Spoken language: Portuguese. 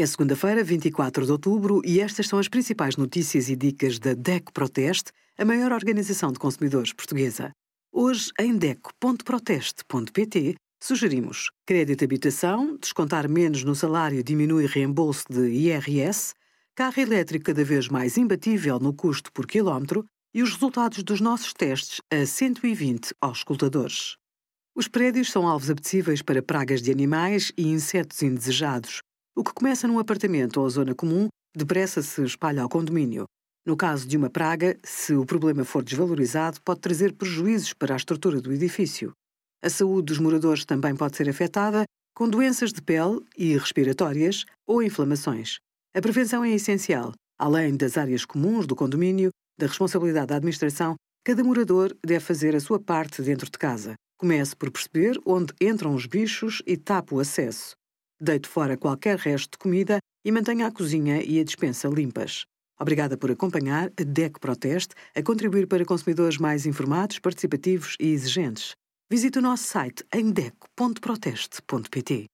É segunda-feira, 24 de outubro, e estas são as principais notícias e dicas da DECO Proteste, a maior organização de consumidores portuguesa. Hoje, em DECO.proteste.pt, sugerimos crédito de habitação, descontar menos no salário diminui reembolso de IRS, carro elétrico cada vez mais imbatível no custo por quilómetro e os resultados dos nossos testes a 120 auscultadores. Os prédios são alvos apetecíveis para pragas de animais e insetos indesejados, o que começa num apartamento ou zona comum, depressa se espalha ao condomínio. No caso de uma praga, se o problema for desvalorizado, pode trazer prejuízos para a estrutura do edifício. A saúde dos moradores também pode ser afetada, com doenças de pele e respiratórias ou inflamações. A prevenção é essencial. Além das áreas comuns do condomínio, da responsabilidade da administração, cada morador deve fazer a sua parte dentro de casa. Comece por perceber onde entram os bichos e tape o acesso. Deite fora qualquer resto de comida e mantenha a cozinha e a despensa limpas. Obrigada por acompanhar a DEC Proteste a contribuir para consumidores mais informados, participativos e exigentes. Visite o nosso site em deco.proteste.pt.